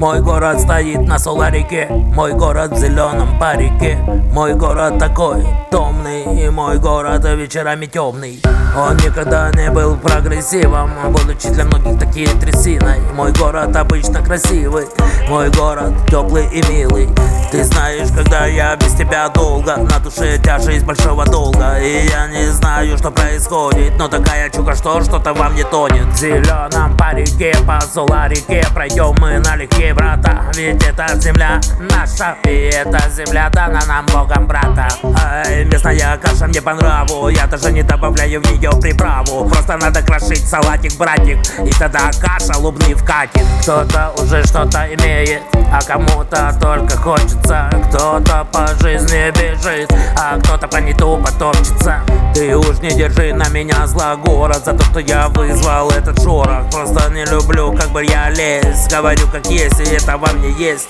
Мой город стоит на соларике Мой город в зеленом парике. Мой город такой томный И мой город вечерами темный Он никогда не был прогрессивом Будучи для многих такие трясиной. Мой город обычно красивый Мой город теплый и милый. Ты знаешь, когда я без тебя долго На душе тяжесть большого долга. И я не знаю, что происходит Но такая чука, что что-то во мне тонет. В зеленом парике по соларике Пройдем мы налегке, брата. Ведь эта земля наша И эта земля дана нам Богом, брата. Ай, местная каша мне по нраву Я даже не добавляю в нее приправу. Просто надо крошить салатик, братик И тогда каша лубный вкатит Кто-то уже что-то имеет А кому-то только хочется. Кто-то по жизни бежит Кто-то по нету потопчется. Ты уж не держи на меня зла город За то, что я вызвал этот шорох. Просто не люблю, как бы я лез Говорю как есть, и это во мне есть.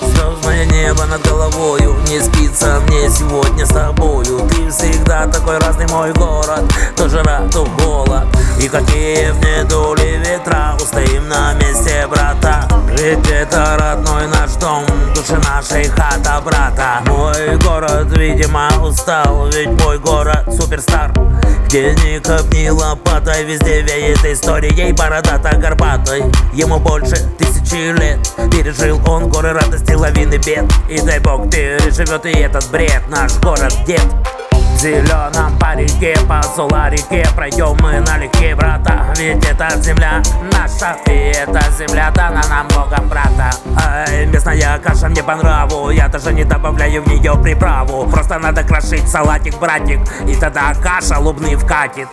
Звездное небо над головою Не спится мне сегодня с тобою. Ты всегда такой разный мой город То жара, то голод. И какие в недули ветра Устоим на месте, брата Ведь это родной наш дом Души нашей хата, брата. Мой город, видимо, устал Ведь мой город суперстар. Где ни копни лопатой Везде веет историей. Бородато-горбатой Ему больше тысячи лет. Пережил он горы радости, лавины бед. И дай бог переживет и этот бред. Наш город дед зеленом парике по соларике Пройдем мы налегке, брата Ведь эта земля наша И эта земля дана нам Богом, брата. Ай, местная каша мне по нраву Я даже не добавляю в нее приправу. Просто надо крошить салатик, братик И тогда каша лубный вкатит